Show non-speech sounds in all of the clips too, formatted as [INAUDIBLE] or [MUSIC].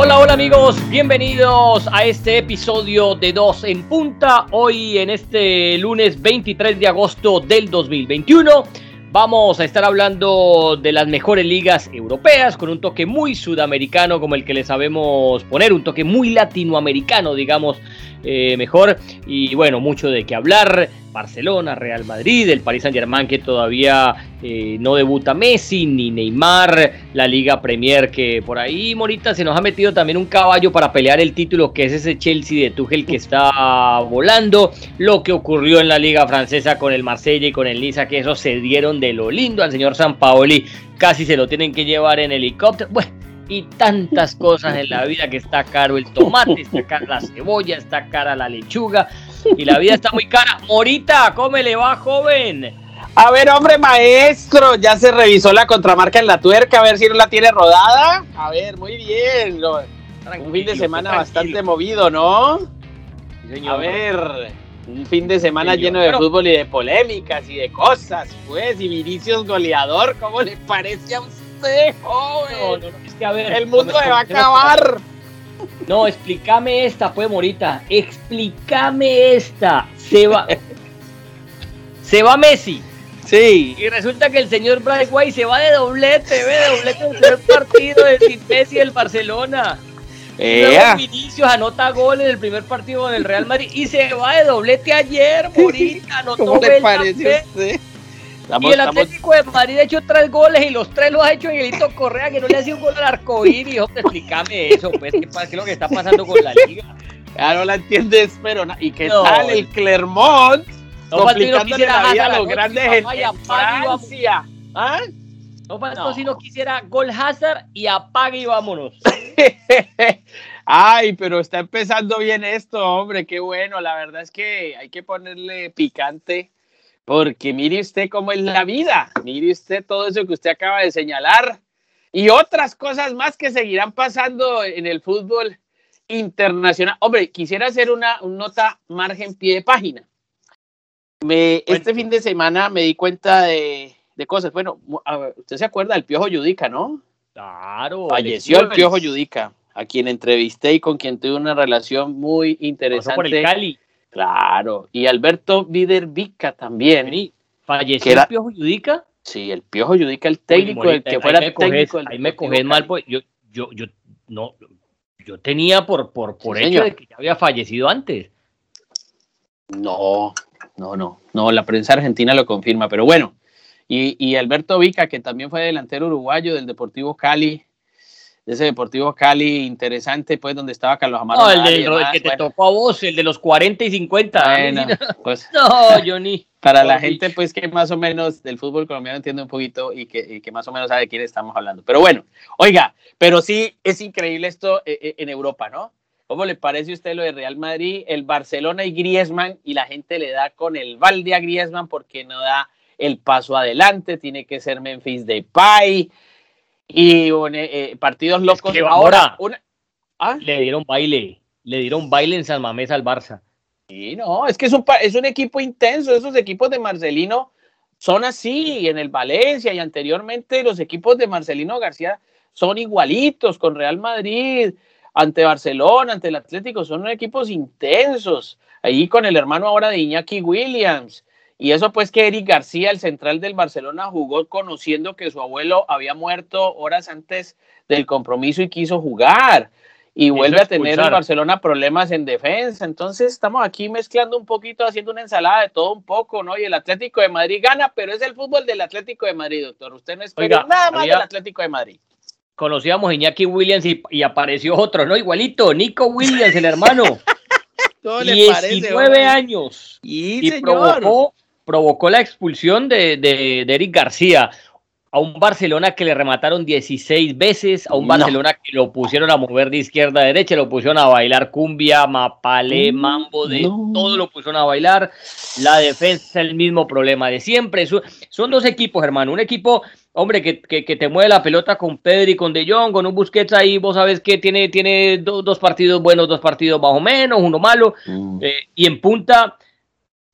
Hola, hola amigos, bienvenidos a este episodio de Dos en Punta. Hoy en este lunes 23 de agosto del 2021 vamos a estar hablando de las mejores ligas europeas con un toque muy sudamericano como el que le sabemos poner, un toque muy latinoamericano digamos eh, mejor. Y bueno, mucho de qué hablar. Barcelona, Real Madrid, el Paris Saint Germain que todavía eh, no debuta Messi ni Neymar, la Liga Premier que por ahí Morita se nos ha metido también un caballo para pelear el título que es ese Chelsea de Tuchel que está volando, lo que ocurrió en la Liga Francesa con el Marsella y con el Niza que eso se dieron de lo lindo al señor San Paoli, casi se lo tienen que llevar en helicóptero. Bueno, y tantas cosas en la vida que está caro el tomate, está cara la cebolla, está cara la lechuga y la vida está muy cara. Morita, ¿cómo le va, joven? A ver, hombre maestro, ya se revisó la contramarca en la tuerca, a ver si no la tiene rodada. A ver, muy bien. Un fin de semana bastante movido, ¿no? a ver, un fin de semana lleno de fútbol y de polémicas y de cosas, pues, y Vinicius goleador, ¿cómo le parece a usted? Joven. El mundo se va a acabar. No, explícame esta, pues, Morita. Explícame esta. Se va. [LAUGHS] se va Messi. Sí. Y resulta que el señor Brian White se va de doblete, ve, de doblete en el primer partido de Messi del Barcelona. Eh. Vinicius anota gol en el primer partido con el Real Madrid y se va de doblete ayer, [LAUGHS] Morita. Anotó ¿Cómo le parece usted? Y el Atlético de Madrid ha hecho tres goles y los tres los ha hecho Angelito Correa, que no le ha sido un gol al arcoíris. Hombre, explícame eso, pues, ¿qué, es lo que está pasando con la liga? Ya no la entiendes, pero ¿y qué tal el Clermont? No complicándole no la vida a los grandes en, Francia. ¿Ah? No faltó si no quisiera gol Hazard y apague y vámonos. [LAUGHS] Ay, pero está empezando bien esto, hombre, qué bueno. La verdad es que hay que ponerle picante porque mire usted cómo es la vida, mire usted todo eso que usted acaba de señalar y otras cosas más que seguirán pasando en el fútbol internacional. Hombre, quisiera hacer una, nota margen pie de página. Me, este fin de semana me di cuenta de, cosas. Bueno, usted se acuerda del Piojo Yudica, ¿no? Claro. Falleció el Piojo Yudica, a quien entrevisté y con quien tuve una relación muy interesante. por el Cali. Claro, y Alberto Vica también. ¿Falleció el Piojo Yudica? Sí, el Piojo Yudica, el técnico, el que fuera técnico. ahí me coges mal, pues yo, yo, yo, no, yo tenía por, por, por hecho de que ya había fallecido antes. No, no, no, no, la prensa argentina lo confirma, pero bueno, y, y Alberto Vica, que también fue delantero uruguayo del Deportivo Cali, ese Deportivo Cali interesante, pues, donde estaba Carlos Amaro. No, el, que te tocó a vos, el de los 40 y 50. pues, [LAUGHS] no, Johnny. Para la gente, pues, que más o menos del fútbol colombiano entiende un poquito y que, que, más o menos sabe de quién estamos hablando. Pero bueno, oiga, pero sí es increíble esto eh, eh, en Europa, ¿no? ¿Cómo le parece a usted lo de Real Madrid, el Barcelona y Griezmann? Y la gente le da con el balde a Griezmann porque no da el paso adelante, tiene que ser Memphis Depay, y eh, partidos locos. ahora, ¿Ah? le dieron baile, le dieron baile en San Mamés al Barça. Sí, no, es que es un, es un equipo intenso, esos equipos de Marcelino son así, en el Valencia y anteriormente los equipos de Marcelino García son igualitos con Real Madrid, ante Barcelona, ante el Atlético, son equipos intensos. Ahí con el hermano ahora de Iñaki Williams, y eso pues que Eric García, el central del Barcelona, jugó conociendo que su abuelo había muerto horas antes del compromiso y quiso jugar. Y vuelve a tener en Barcelona problemas en defensa. Entonces estamos aquí mezclando un poquito, haciendo una ensalada de todo un poco, ¿no? Y el Atlético de Madrid gana, pero es el fútbol del Atlético de Madrid, doctor. Usted no espera nada más del Atlético de Madrid. Conocíamos a Iñaki Williams y, apareció otro, ¿no? Igualito, Nico Williams, el hermano. [LAUGHS] 19 años. Y, provocó provocó la expulsión de, de, Eric García a un Barcelona que le remataron 16 veces, a un Barcelona que lo pusieron a mover de izquierda a derecha, lo pusieron a bailar cumbia, mapale, mm, mambo, de todo lo pusieron a bailar. La defensa, el mismo problema de siempre. Son, dos equipos, hermano. Un equipo, hombre, que, que, te mueve la pelota con Pedri, con De Jong, con un Busquets ahí, vos sabes que tiene, tiene dos partidos buenos, dos partidos más o menos, uno malo. Mm. Eh, y en punta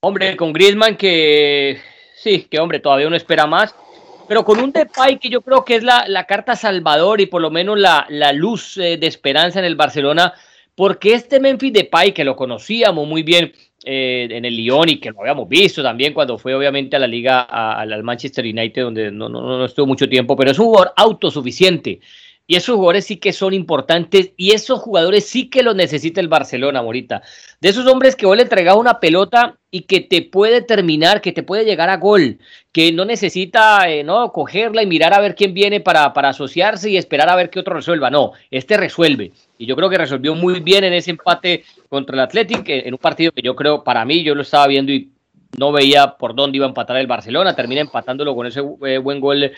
Hombre, con Griezmann que sí, que hombre, todavía uno espera más. pero con un Depay que yo creo que es la, la carta salvador y por lo menos la, la luz eh, de esperanza en el Barcelona, porque este Memphis Depay, que lo conocíamos muy bien eh, en el Lyon y que lo habíamos visto también cuando fue obviamente a la liga, al Manchester United, donde no, no, no estuvo mucho tiempo, pero es un jugador autosuficiente. Y esos jugadores sí que son importantes y esos jugadores sí que los necesita el Barcelona, Morita. De esos hombres que vos le entregás una pelota y que te puede terminar, que te puede llegar a gol, que no necesita eh, no cogerla y mirar a ver quién viene para, para asociarse y esperar a ver qué otro resuelva. No, este resuelve. Y yo creo que resolvió muy bien en ese empate contra el Athletic, en un partido que yo creo, para mí, yo lo estaba viendo y no veía por dónde iba a empatar el Barcelona. Termina empatándolo con ese eh, buen gol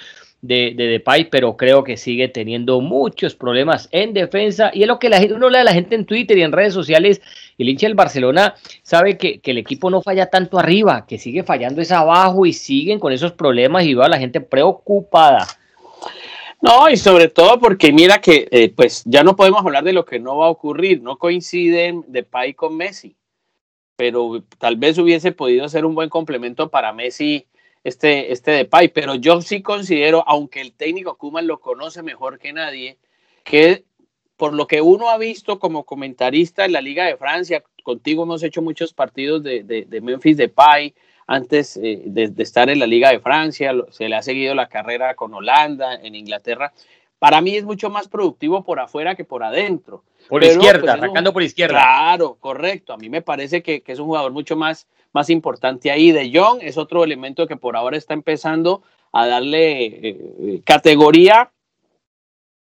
de, de Depay, pero creo que sigue teniendo muchos problemas en defensa. Y es lo que la, uno lee a la gente en Twitter y en redes sociales. El hincha del Barcelona sabe que, que el equipo no falla tanto arriba, que sigue fallando es abajo y siguen con esos problemas y va la gente preocupada. No, y sobre todo porque mira que eh, pues ya no podemos hablar de lo que no va a ocurrir, no coinciden Depay con Messi, pero tal vez hubiese podido ser un buen complemento para Messi este, este Depay, pero yo sí considero, aunque el técnico Kuman lo conoce mejor que nadie, que por lo que uno ha visto como comentarista en la Liga de Francia, contigo hemos hecho muchos partidos de, de, de Memphis Depay, antes eh, de, de, estar en la Liga de Francia, se le ha seguido la carrera con Holanda, en Inglaterra. Para mí es mucho más productivo por afuera que por adentro. Por Pero, izquierda, pues, atacando un, por izquierda. Claro, correcto. A mí me parece que, que es un jugador mucho más más importante ahí. De Jong es otro elemento que por ahora está empezando a darle eh, categoría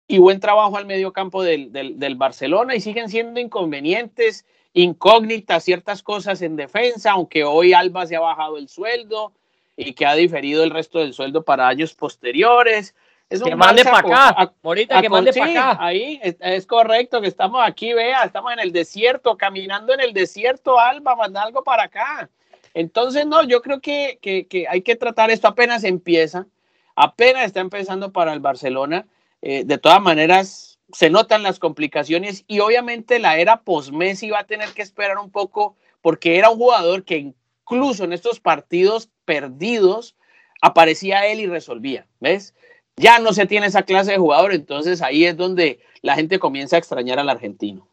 y buen trabajo al medio campo del, del, del, Barcelona y siguen siendo inconvenientes, incógnitas ciertas cosas en defensa, aunque hoy Alba se ha bajado el sueldo y que ha diferido el resto del sueldo para años posteriores. Es que mande para acá, ahorita que mande para acá. Ahí es, es, correcto que estamos aquí, vea, estamos en el desierto, caminando en el desierto, Alba, manda algo para acá. Entonces, no, yo creo que, que, hay que tratar esto apenas empieza, apenas está empezando para el Barcelona. Eh, de todas maneras, se notan las complicaciones y obviamente la era post-Messi va a tener que esperar un poco porque era un jugador que incluso en estos partidos perdidos aparecía él y resolvía, ¿ves? Ya no se tiene esa clase de jugador, entonces ahí es donde la gente comienza a extrañar al argentino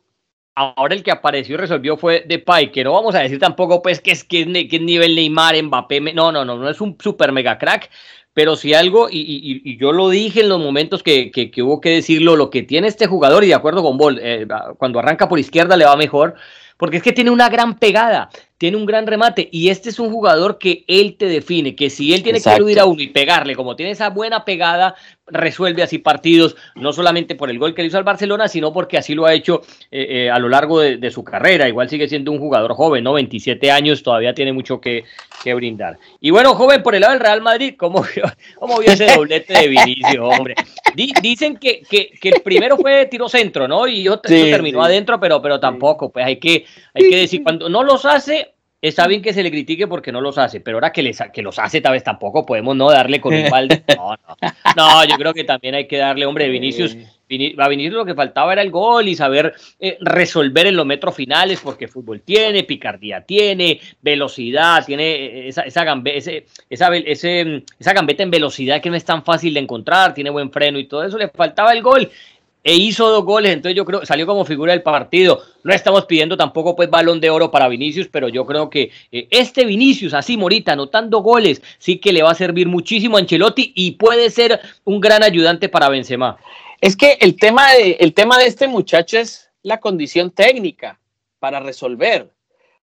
ahora el que apareció y resolvió fue Depay, que no vamos a decir tampoco pues que es que, que nivel Neymar, Mbappé, no, no, no, no es un super mega crack, pero si algo, y, y, y, yo lo dije en los momentos que, que, que, hubo que decirlo, lo que tiene este jugador, y de acuerdo con Bol, eh, cuando arranca por izquierda le va mejor, porque es que tiene una gran pegada, tiene un gran remate y este es un jugador que él te define, que si él tiene Exacto. que eludir a uno y pegarle, como tiene esa buena pegada, resuelve así partidos, no solamente por el gol que le hizo al Barcelona, sino porque así lo ha hecho eh, eh, a lo largo de, de, su carrera. Igual sigue siendo un jugador joven, ¿no? 27 años, todavía tiene mucho que, que brindar. Y bueno, joven, por el lado del Real Madrid, ¿cómo, cómo vio ese doblete de Vinicio, hombre? dicen que, que, que, el primero fue tiro centro, ¿no? Y yo, sí, terminó sí. adentro, pero, pero tampoco, pues hay que, hay que decir, cuando no los hace, está bien que se le critique porque no los hace, pero ahora que, les, que los hace tal vez tampoco podemos no darle con un balde. No, no. No, yo creo que también hay que darle, hombre, Vinicius. A Vinicius lo que faltaba era el gol y saber eh, resolver en los metros finales, porque fútbol tiene, picardía tiene, velocidad, tiene eh, esa, esa, gambe, ese, esa, ese, esa gambeta en velocidad que no es tan fácil de encontrar, tiene buen freno y todo eso, le faltaba el gol e hizo dos goles, entonces yo creo salió como figura del partido. No estamos pidiendo tampoco pues balón de oro para Vinicius, pero yo creo que eh, este Vinicius, así Morita, anotando goles, sí que le va a servir muchísimo a Ancelotti y puede ser un gran ayudante para Benzema. Es que el tema de, el tema de este muchacho es la condición técnica para resolver,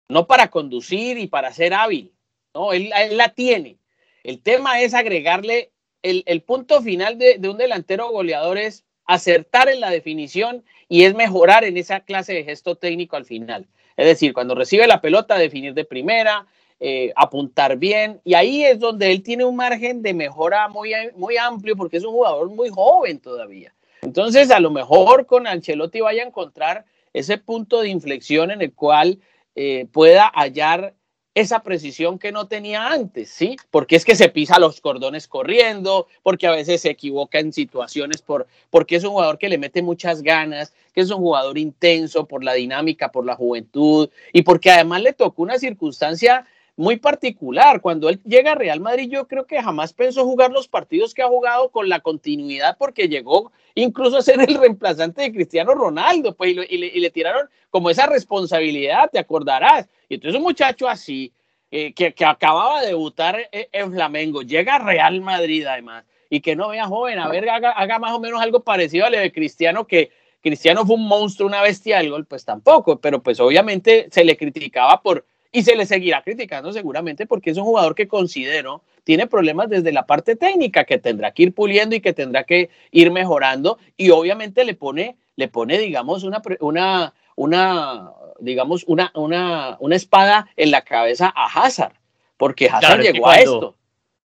no para conducir y para ser hábil. No, él, él la tiene. El tema es agregarle el, el punto final de, de un delantero goleador es acertar en la definición y es mejorar en esa clase de gesto técnico al final. Es decir, cuando recibe la pelota, definir de primera, eh, apuntar bien, y ahí es donde él tiene un margen de mejora muy, muy amplio porque es un jugador muy joven todavía. Entonces, a lo mejor con Ancelotti vaya a encontrar ese punto de inflexión en el cual eh, pueda hallar esa precisión que no tenía antes, ¿sí? Porque es que se pisa los cordones corriendo, porque a veces se equivoca en situaciones por, porque es un jugador que le mete muchas ganas, que es un jugador intenso por la dinámica, por la juventud y porque además le tocó una circunstancia muy particular. Cuando él llega a Real Madrid, yo creo que jamás pensó jugar los partidos que ha jugado con la continuidad, porque llegó incluso a ser el reemplazante de Cristiano Ronaldo, pues, y, le, tiraron como esa responsabilidad, te acordarás. Y entonces un muchacho así, eh, que, acababa de debutar en Flamengo, llega a Real Madrid además, y que no vea joven, a ver, haga, haga más o menos algo parecido a lo de Cristiano, que Cristiano fue un monstruo, una bestia del gol, pues tampoco, pero pues obviamente se le criticaba por y se le seguirá criticando seguramente porque es un jugador que considero tiene problemas desde la parte técnica que tendrá que ir puliendo y que tendrá que ir mejorando y obviamente le pone, le pone digamos, una, una, una, digamos, una, una, una espada en la cabeza a Hazard, porque Hazard llegó a esto.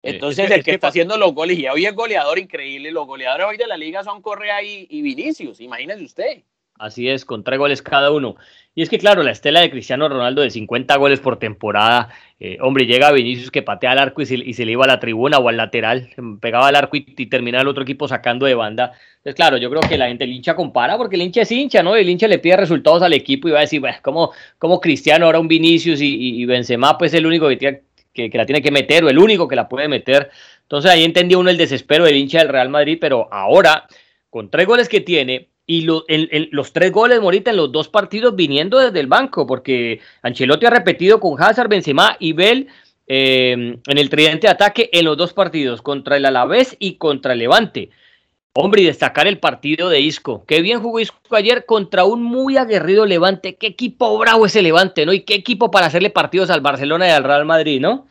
Entonces, el que, está haciendo los goles, y hoy es goleador increíble, los goleadores hoy de la liga son Correa y, y Vinicius, imagínese usted. Así es, con tres goles cada uno. Y es que, claro, la estela de Cristiano Ronaldo de 50 goles por temporada, eh, hombre, llega a Vinicius que patea al arco y se, y le iba a la tribuna o al lateral, pegaba al arco y, terminaba el otro equipo sacando de banda. Entonces, claro, yo creo que la gente, el hincha compara porque el hincha es hincha, ¿no? El hincha le pide resultados al equipo y va a decir, bueno, como, Cristiano ahora un Vinicius y, y, Benzema, pues es el único que, tiene, que, que la tiene que meter o el único que la puede meter. Entonces ahí entendía uno el desespero del hincha del Real Madrid, pero ahora, con tres goles que tiene, y los tres goles, Morita, en los dos partidos viniendo desde el banco, porque Ancelotti ha repetido con Hazard, Benzema y Bell eh, en el tridente de ataque en los dos partidos, contra el Alavés y contra el Levante. Hombre, y destacar el partido de Isco. Qué bien jugó Isco ayer contra un muy aguerrido Levante. Qué equipo bravo ese Levante, ¿no? Y qué equipo para hacerle partidos al Barcelona y al Real Madrid, ¿no?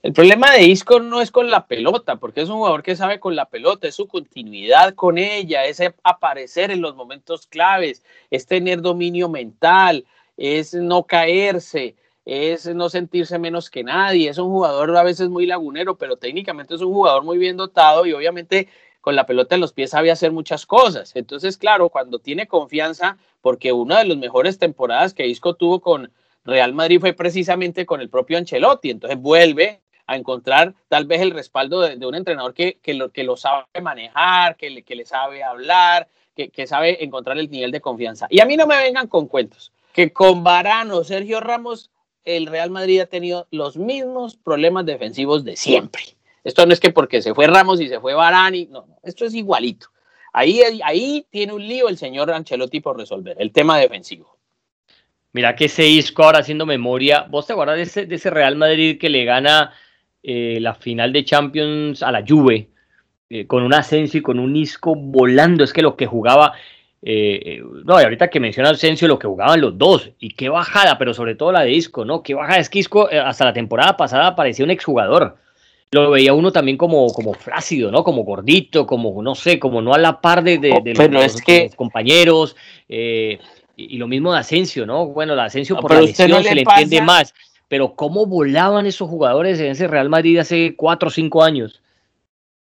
El problema de Isco no es con la pelota, porque es un jugador que sabe con la pelota, es su continuidad con ella, es aparecer en los momentos claves, es tener dominio mental, es no caerse, es no sentirse menos que nadie, es un jugador a veces muy lagunero, pero técnicamente es un jugador muy bien dotado y obviamente con la pelota en los pies sabe hacer muchas cosas. Entonces, claro, cuando tiene confianza, porque una de las mejores temporadas que Isco tuvo con, Real Madrid fue precisamente con el propio Ancelotti, entonces vuelve a encontrar tal vez el respaldo de, un entrenador que, que, lo, que lo sabe manejar, que le, que le sabe hablar, que, que, sabe encontrar el nivel de confianza. Y a mí no me vengan con cuentos, que con Varano, Sergio Ramos, el Real Madrid ha tenido los mismos problemas defensivos de siempre. Esto no es que porque se fue Ramos y se fue Varane, no, no, esto es igualito. Ahí, ahí tiene un lío el señor Ancelotti por resolver, el tema defensivo. Mira que ese Isco ahora haciendo memoria. ¿Vos te acuerdas de ese, de ese Real Madrid que le gana eh, la final de Champions a la Juve? Eh, con un Asensio y con un Isco volando. Es que lo que jugaba. Eh, no, y ahorita que menciona Asensio, lo que jugaban los dos. Y qué bajada, pero sobre todo la de Isco, ¿no? Qué bajada. Es que Isco hasta la temporada pasada parecía un exjugador. Lo veía uno también como, como flácido, ¿no? Como gordito, como, no sé, como no a la par de, de, oh, los, compañeros. Eh, y, lo mismo de Asensio, ¿no? Bueno, la Asensio por la lesión se le entiende más, pero ¿cómo volaban esos jugadores en ese Real Madrid hace cuatro o cinco años?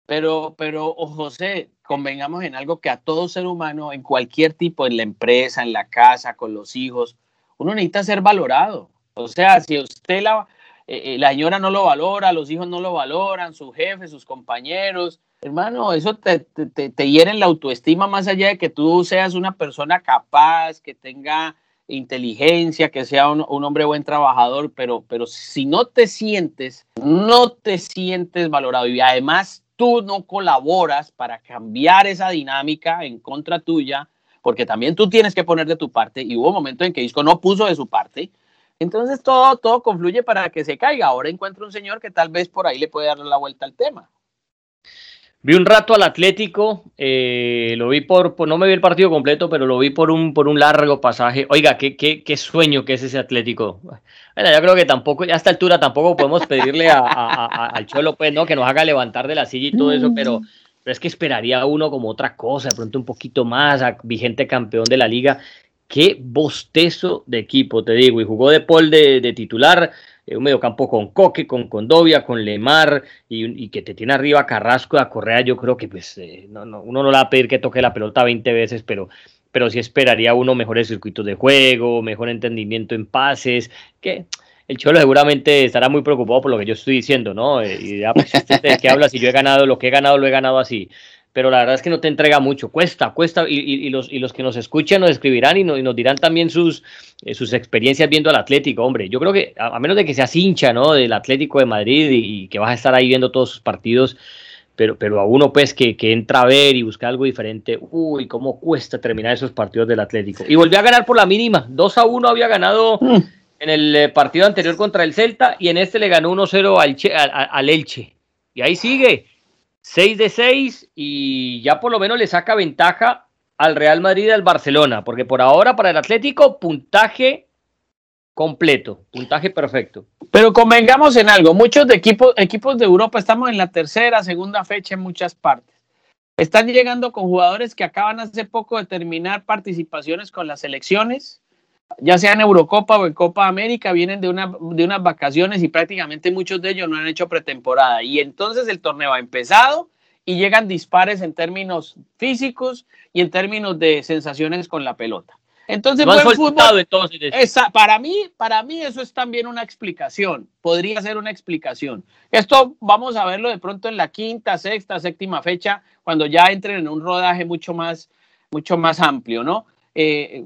Pero, pero, José, convengamos en algo que a todo ser humano, en cualquier tipo, en la empresa, en la casa, con los hijos, uno necesita ser valorado. O sea, si usted la, eh, eh, señora no lo valora, los hijos no lo valoran, su jefe, sus compañeros, Hermano, eso te, te, te, hiere la autoestima más allá de que tú seas una persona capaz, que tenga inteligencia, que sea un, hombre buen trabajador, pero, pero si no te sientes, no te sientes valorado y además tú no colaboras para cambiar esa dinámica en contra tuya, porque también tú tienes que poner de tu parte y hubo momentos en que Isco no puso de su parte, entonces todo, todo confluye para que se caiga. Ahora encuentro un señor que tal vez por ahí le puede dar la vuelta al tema. Vi un rato al Atlético, eh, lo vi por, no me vi el partido completo, pero lo vi por un, por un largo pasaje. Oiga, qué, qué, sueño que es ese Atlético. Bueno, yo creo que tampoco, a esta altura tampoco podemos pedirle a, al Cholo, pues, ¿no? Que nos haga levantar de la silla y todo eso, pero, pero es que esperaría uno como otra cosa, de pronto un poquito más, a vigente campeón de la liga. Qué bostezo de equipo, te digo, y jugó de Paul de, titular, un mediocampo con Coque, con Condovia, con Lemar y, que te tiene arriba Carrasco a Correa, yo creo que pues eh, no, no, uno no le va a pedir que toque la pelota 20 veces, pero, pero sí esperaría uno mejores circuitos de juego, mejor entendimiento en pases, que el Cholo seguramente estará muy preocupado por lo que yo estoy diciendo, ¿no? Eh, y ya, pues, usted de qué habla, si yo he ganado lo que he ganado, lo he ganado así. Pero la verdad es que no te entrega mucho, cuesta, cuesta, y, los, y los que nos escuchan nos escribirán y, nos dirán también sus, eh, sus experiencias viendo al Atlético, hombre, yo creo que a, menos de que seas hincha, ¿no? Del Atlético de Madrid y, que vas a estar ahí viendo todos sus partidos, pero, pero a uno pues que, que, entra a ver y busca algo diferente, uy, cómo cuesta terminar esos partidos del Atlético. Y volvió a ganar por la mínima, 2 a 1 había ganado mm. en el eh, partido anterior contra el Celta y en este le ganó 1-0 al, al, al Elche. Y ahí sigue, 6 de 6 y ya por lo menos le saca ventaja al Real Madrid y al Barcelona, porque por ahora para el Atlético puntaje completo, puntaje perfecto. Pero convengamos en algo, muchos de equipos, equipos de Europa estamos en la tercera, segunda fecha en muchas partes. Están llegando con jugadores que acaban hace poco de terminar participaciones con las selecciones ya sea en Eurocopa o en Copa América, vienen de, una, de unas vacaciones y prácticamente muchos de ellos no han hecho pretemporada. Y entonces el torneo ha empezado y llegan dispares en términos físicos y en términos de sensaciones con la pelota. Entonces, fútbol, para mí, para mí eso es también una explicación, podría ser una explicación. Esto vamos a verlo de pronto en la quinta, sexta, séptima fecha, cuando ya entren en un rodaje mucho más, mucho más amplio, ¿no? Eh,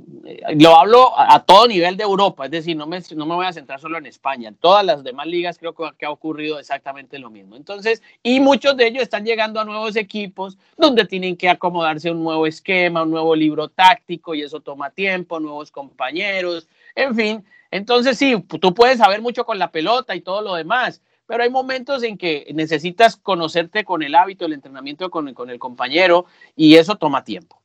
lo hablo a, todo nivel de Europa, es decir, no me, no me voy a centrar solo en España, en todas las demás ligas creo que, ha ocurrido exactamente lo mismo. Entonces, y muchos de ellos están llegando a nuevos equipos donde tienen que acomodarse un nuevo esquema, un nuevo libro táctico y eso toma tiempo, nuevos compañeros, en fin. Entonces, sí, tú puedes saber mucho con la pelota y todo lo demás, pero hay momentos en que necesitas conocerte con el hábito, el entrenamiento con, con el compañero y eso toma tiempo.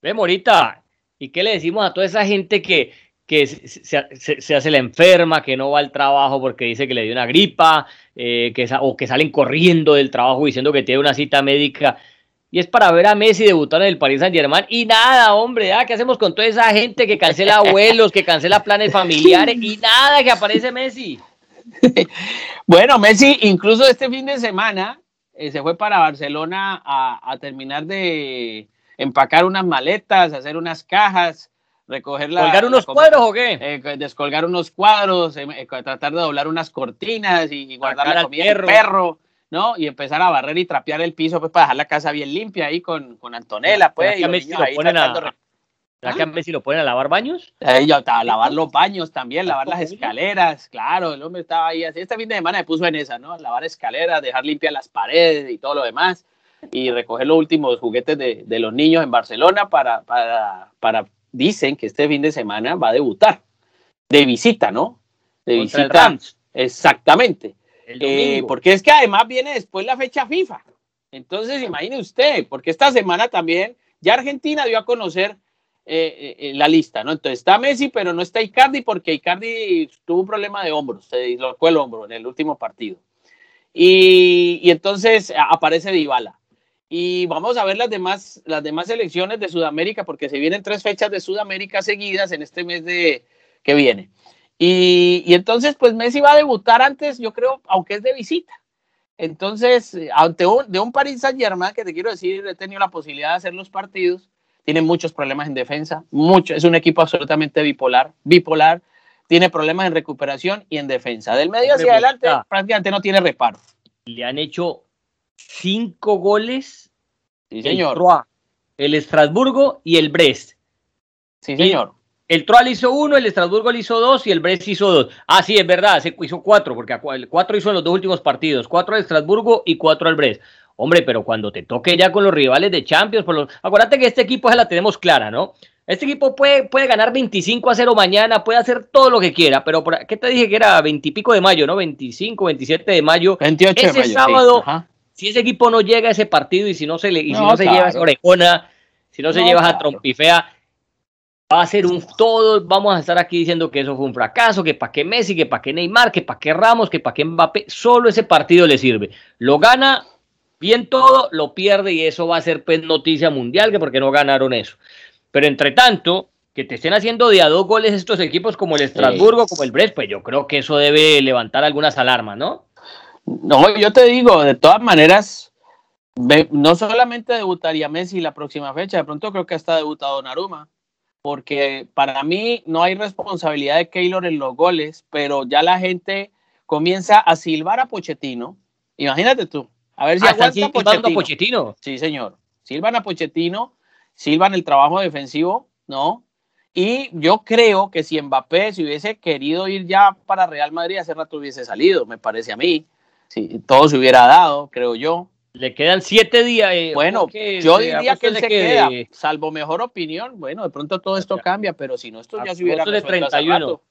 Ve, Morita, ¿y qué le decimos a toda esa gente que, que se, hace la enferma, que no va al trabajo porque dice que le dio una gripa, eh, que, o que salen corriendo del trabajo diciendo que tiene una cita médica? Y es para ver a Messi debutar en el Paris Saint Germain. Y nada, hombre, ¿qué hacemos con toda esa gente que cancela [LAUGHS] abuelos, que cancela planes familiares? Y nada, que aparece Messi. [LAUGHS] Bueno, Messi incluso este fin de semana eh, se fue para Barcelona a terminar de, empacar unas maletas, hacer unas cajas, recoger la... ¿Colgar unos cuadros o qué? Eh, descolgar unos cuadros, eh, eh, tratar de doblar unas cortinas y, guardar la comida del perro, ¿no? Y empezar a barrer y trapear el piso, pues para dejar la casa bien limpia ahí con, con Antonella, pues. Y a Messi lo ponen a... que a Messi lo ponen a lavar baños? a lavar los baños también, lavar las escaleras, claro, el hombre estaba ahí así. Este fin de semana me puso en esa, ¿no? Lavar escaleras, dejar limpias las paredes y todo lo demás y recoger los últimos juguetes de, de los niños en Barcelona para, para, para, dicen que este fin de semana va a debutar, de visita, ¿no? De visita. Exactamente. Eh, porque es que además viene después la fecha FIFA. Entonces, imagine usted, porque esta semana también ya Argentina dio a conocer eh, eh, la lista, ¿no? Entonces está Messi, pero no está Icardi porque Icardi tuvo un problema de hombro, se dislocó el hombro en el último partido. Y, y entonces aparece Dybala. Y vamos a ver las demás, las demás elecciones de Sudamérica, porque se vienen tres fechas de Sudamérica seguidas en este mes de, que viene. Y, y entonces, pues Messi va a debutar antes, yo creo, aunque es de visita. Entonces, ante un, de un Paris Saint Germain, que te quiero decir, he tenido la posibilidad de hacer los partidos, tiene muchos problemas en defensa, mucho, es un equipo absolutamente bipolar, bipolar, tiene problemas en recuperación y en defensa. Del medio hacia adelante prácticamente no tiene reparo. Le han hecho cinco goles. Sí, señor. El, Estrasburgo y el Brest. Sí, señor. el Troyes hizo uno, el Estrasburgo le hizo dos y el Brest hizo dos. Ah, sí, es verdad, se hizo cuatro, porque el cuatro hizo en los dos últimos partidos, cuatro al Estrasburgo y cuatro al Brest. Hombre, pero cuando te toque ya con los rivales de Champions, por los... acuérdate que este equipo ya la tenemos clara, ¿no? Este equipo puede, puede ganar 25 a 0 mañana, puede hacer todo lo que quiera, pero por, ¿qué te dije que era 20 y pico de mayo, no? 25, 27 de mayo. 28 ese de mayo, sábado, si ese equipo no llega a ese partido y si no se le, y si no, se lleva esa orejona, si no se lleva a trompifea, va a ser un todo, vamos a estar aquí diciendo que eso fue un fracaso, que para qué Messi, que para qué Neymar, que para qué Ramos, que para qué Mbappé, solo ese partido le sirve. Lo gana bien todo, lo pierde y eso va a ser pues, noticia mundial, que porque no ganaron eso. Pero entre tanto, que te estén haciendo de a dos goles estos equipos como el Estrasburgo, como el Brest, pues yo creo que eso debe levantar algunas alarmas, ¿no? No, yo te digo, de todas maneras, no solamente debutaría Messi la próxima fecha, de pronto creo que hasta debutado Naruma, porque para mí no hay responsabilidad de Keylor en los goles, pero ya la gente comienza a silbar a Pochettino. Imagínate tú, A ver si Ah, aguanta están silbando a Pochettino. Pochettino. Sí, señor. Silvan a Pochettino, silvan el trabajo defensivo, ¿no? Y yo creo que si Mbappé se hubiese querido ir ya para Real Madrid, hace rato hubiese salido, me parece a mí. Sí, todo se hubiera dado, creo yo. Le quedan siete días. eh, Bueno, yo diría que él se que queda, de- salvo mejor opinión. Bueno, de pronto todo esto cambia, pero si no, esto ya se hubiera de resuelto hace 31. rato.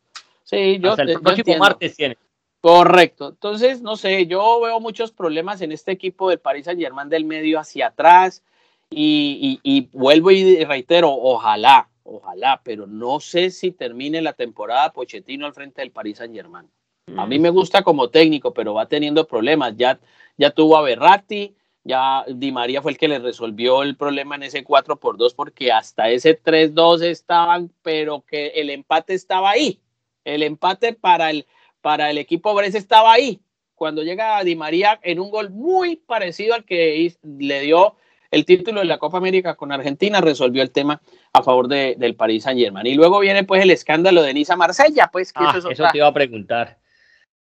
Sí, yo, hasta el próximo martes tiene. Correcto. Entonces, no sé, yo veo muchos problemas en este equipo del Paris Saint Germain del medio hacia atrás y, y- y vuelvo y reitero, ojalá, ojalá, pero no sé si termine la temporada Pochettino al frente del Paris Saint Germain. A mí me gusta como técnico, pero va teniendo problemas. Ya, ya tuvo a Berratti, ya Di María fue el que le resolvió el problema en ese 4 por 2 porque hasta ese 3-2 estaban, pero que el empate estaba ahí. El empate para el, para el equipo Brescia estaba ahí. Cuando llega Di María en un gol muy parecido al que le dio el título de la Copa América con Argentina, resolvió el tema a favor de- del Paris Saint Germain. Y luego viene pues el escándalo de Niza Marsella, pues que Ah, eso es eso te iba a preguntar.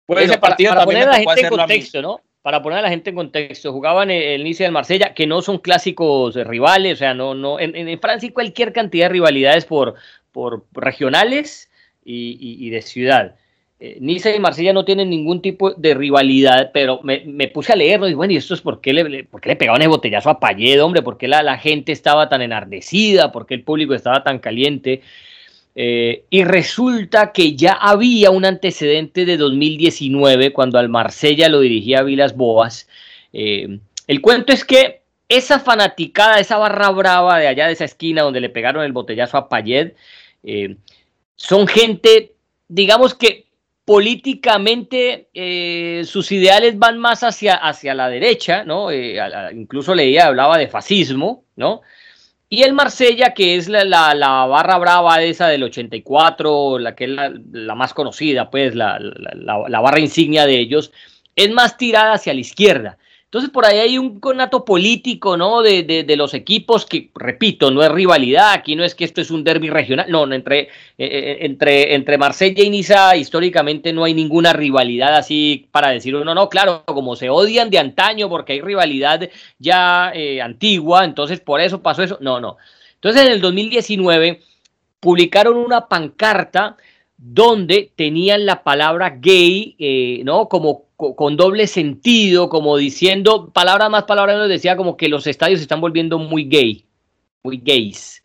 Bueno, Bueno, ese partido para, poner a la gente en contexto, ¿no? Para poner a la gente en contexto, jugaban el, el Nice y el Marsella, que no son clásicos rivales, o sea, no, no, en, en Francia hay cualquier cantidad de rivalidades por, por regionales y, y- y de ciudad. Eh, Niza y Marsella no tienen ningún tipo de rivalidad, pero me, me puse a leerlo y bueno, ¿y esto es por qué le, le- por qué le pegaban el botellazo a Payet, hombre? ¿Por qué la, la gente estaba tan enardecida? ¿Por qué el público estaba tan caliente? Eh, y resulta que ya había un antecedente de 2019 cuando al Marsella lo dirigía Vilas Boas. Eh, el cuento es que esa fanaticada, esa barra brava de allá de esa esquina donde le pegaron el botellazo a Payet, eh, son gente, digamos que políticamente sus ideales van más hacia, hacia la derecha, ¿no? Incluso leía, hablaba de fascismo, ¿no? Y el Marsella, que es la, la, la barra brava esa del 84, la que es la, la más conocida, pues la, barra insignia de ellos, es más tirada hacia la izquierda. Entonces por ahí hay un conato político, ¿no? De, de, de los equipos que, repito, no es rivalidad, aquí no es que esto es un derby regional, no, no, entre, eh, eh, entre, entre Marsella y Niza históricamente no hay ninguna rivalidad así para decir uno, no, claro, como se odian de antaño porque hay rivalidad ya eh, antigua, entonces por eso pasó eso. No, no. Entonces en el 2019 publicaron una pancarta donde tenían la palabra gay, eh, ¿no? Como co- con doble sentido, como diciendo, palabra más, palabra menos, decía como que los estadios se están volviendo muy gay, muy gays.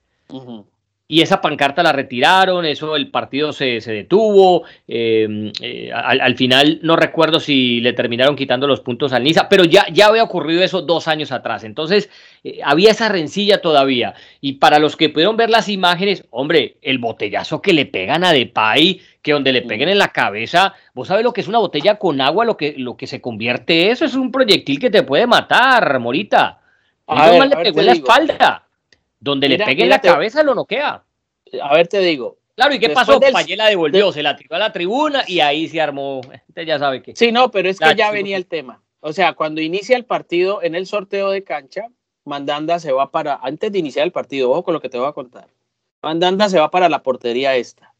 Y esa pancarta la retiraron, eso el partido se, se detuvo. eh, eh, al, al final no recuerdo si le terminaron quitando los puntos al Niza, pero ya, ya había ocurrido eso dos años atrás. Entonces eh, había esa rencilla todavía. Y para los que pudieron ver las imágenes, hombre, el botellazo que le pegan a Depay, que donde le peguen en la cabeza, vos sabes lo que es una botella con agua, lo que, lo que se convierte eso, es un proyectil que te puede matar, Morita. A ver, le a ver, pegó en la digo. espalda. Donde Mira, le pegue en la te- cabeza lo noquea. A ver, te digo. Claro, ¿y qué pasó? del- Payet la devolvió, se la tiró a la tribuna y ahí se armó. Usted ya sabe que. Sí, no, pero es que Ya, venía el tema. O sea, cuando inicia el partido en el sorteo de cancha, Mandanda se va para, antes de iniciar el partido, ojo con lo que te voy a contar. Mandanda se va para la portería esta.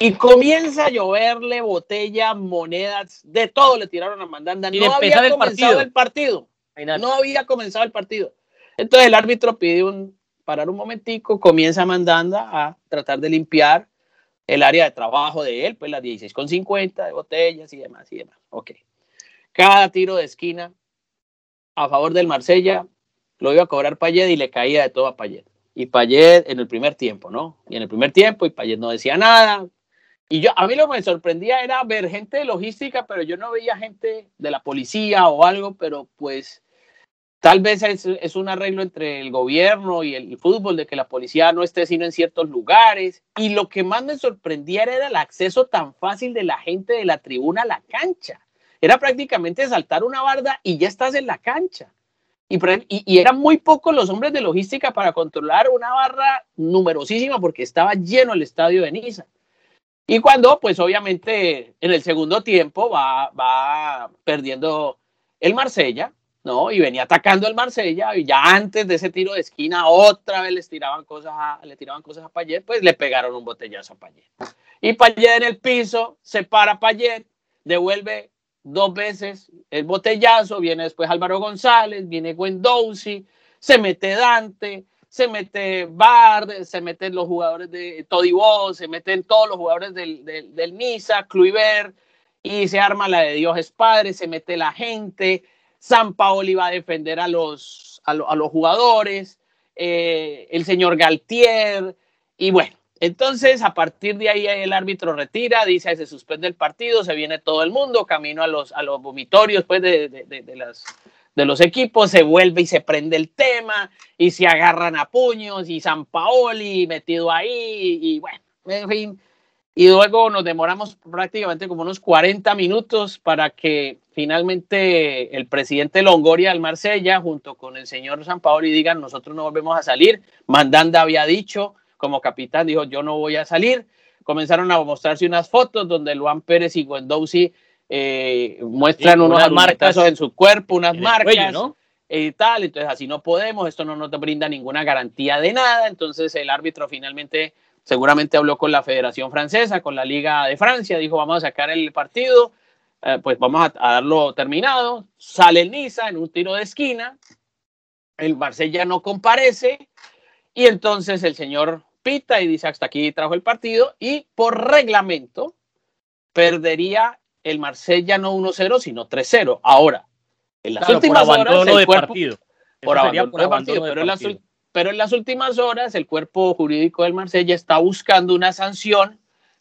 Y comienza a lloverle botellas, monedas, de todo le tiraron a Mandanda. No había el comenzado partido. el partido. No había comenzado el partido. Entonces el árbitro pide un parar un momentico, comienza Mandanda a tratar de limpiar el área de trabajo de él, pues las 16,50 de botellas y demás y demás. Ok. Cada tiro de esquina a favor del Marsella lo iba a cobrar Payet y le caía de todo a Payet. Y Payet en el primer tiempo, ¿no? Y en el primer tiempo y Payet no decía nada. Y yo, a mí lo que me sorprendía era ver gente de logística, pero yo no veía gente de la policía o algo, pero pues tal vez es, un arreglo entre el gobierno y el fútbol de que la policía no esté sino en ciertos lugares. Y lo que más me sorprendía era el acceso tan fácil de la gente de la tribuna a la cancha. Era prácticamente saltar una barda y ya estás en la cancha. Y, y eran muy pocos los hombres de logística para controlar una barra numerosísima porque estaba lleno el estadio de Niza. Y cuando, pues obviamente, en el segundo tiempo va, va perdiendo el Marsella, ¿no? Y venía atacando el Marsella y ya antes de ese tiro de esquina otra vez les tiraban cosas le tiraban cosas a Payet, pues le pegaron un botellazo a Payet. Y Payet en el piso, se para Payet, devuelve dos veces el botellazo, viene después Álvaro González, viene Gwendouzi, se mete Dante, se mete Bard, se meten los jugadores de Todibó, se meten todos los jugadores del, del, del Niza, Kluivert, y se arma la de Dios es Padre, se mete la gente, San Paoli va a defender a los, a, los jugadores, eh, el señor Galtier, y bueno, entonces a partir de ahí el árbitro retira, dice se suspende el partido, se viene todo el mundo, camino a los, a los vomitorios pues, de, de, de las, de los equipos, se vuelve y se prende el tema, y se agarran a puños, y San Paoli metido ahí, y bueno, en fin, y luego nos demoramos prácticamente como unos 40 minutos para que finalmente el presidente Longoria del Marsella, junto con el señor San Paoli, digan, nosotros no volvemos a salir. Mandanda había dicho, como capitán, dijo, yo no voy a salir. Comenzaron a mostrarse unas fotos donde Luan Pérez y Gwendouzi eh, muestran sí, unos marcas en su cuerpo, unas marcas. Cuello, ¿no? y tal, entonces así no podemos, esto no nos brinda ninguna garantía de nada, entonces el árbitro finalmente seguramente habló con la Federación Francesa, con la Liga de Francia, dijo vamos a sacar el partido, eh, pues vamos a, a, darlo terminado, sale el Niza en un tiro de esquina, el Marsella no comparece y entonces el señor pita y dice hasta aquí trajo el partido y por reglamento perdería el Marsella no 1-0 sino 3-0. Ahora, en las claro, últimas por horas de partido. por abandono, de partido, pero en las partido. Pero en las últimas horas el cuerpo jurídico del Marsella está buscando una sanción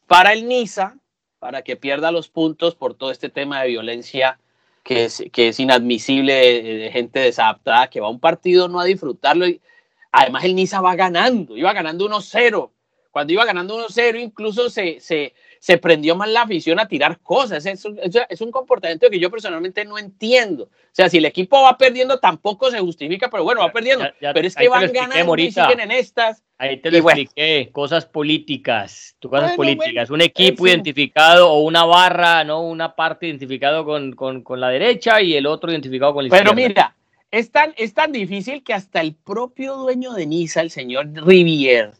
para el Niza para que pierda los puntos por todo este tema de violencia que es, que es inadmisible de, gente desadaptada que va a un partido no a disfrutarlo. Y, además el Niza va ganando, iba ganando 1-0. Cuando iba ganando 1-0 incluso se, se, se prendió más la afición a tirar cosas. Es un, es un comportamiento que yo personalmente no entiendo. O sea, si el equipo va perdiendo, tampoco se justifica, pero bueno, va perdiendo. Ya- ya- pero es que van ganando y Morita. siguen en estas. Ahí te lo bueno. expliqué, cosas políticas, tu cosas Bueno, políticas, bueno, un equipo identificado o una barra, ¿no? Una parte identificado con, con, con la derecha y el otro identificado con la Pero izquierda. mira, es tan, es tan difícil que hasta el propio dueño de Niza, el señor Rivière,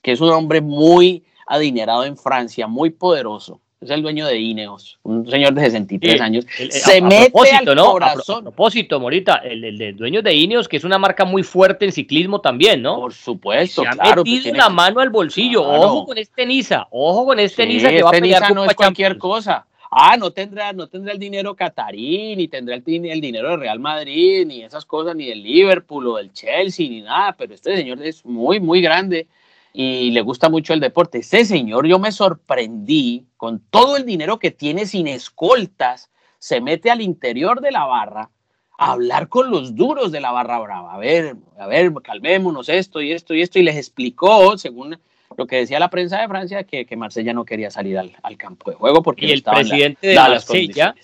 que es un hombre muy adinerado en Francia, muy poderoso, es el dueño de Ineos, un señor de 63 Sí, años, El- el- se a- a mete propósito, al ¿no? A corazón. A, propósito, Morita, el, el dueño de Ineos, que es una marca muy fuerte en ciclismo también, ¿no? Por supuesto, Se ha claro. pues metido tiene la que- mano al bolsillo. Claro. Ojo con este Niza, ojo con este Sí, Niza que va a este pelear Niza no es cualquier cosa. Ah, no tendrá, no tendrá el dinero catarí, ni tendrá el, el dinero del Real Madrid, ni esas cosas, ni del Liverpool o del Chelsea, ni nada, pero este señor es muy, muy grande y le gusta mucho el deporte. Este señor, yo me sorprendí con todo el dinero que tiene sin escoltas, se mete al interior de la barra a hablar con los duros de la barra brava. A ver, a ver, calmémonos esto y esto y esto, y les explicó, según lo que decía la prensa de Francia, que, que Marsella no quería salir al, al campo de juego porque Y el estaban la- presidente de Marsella.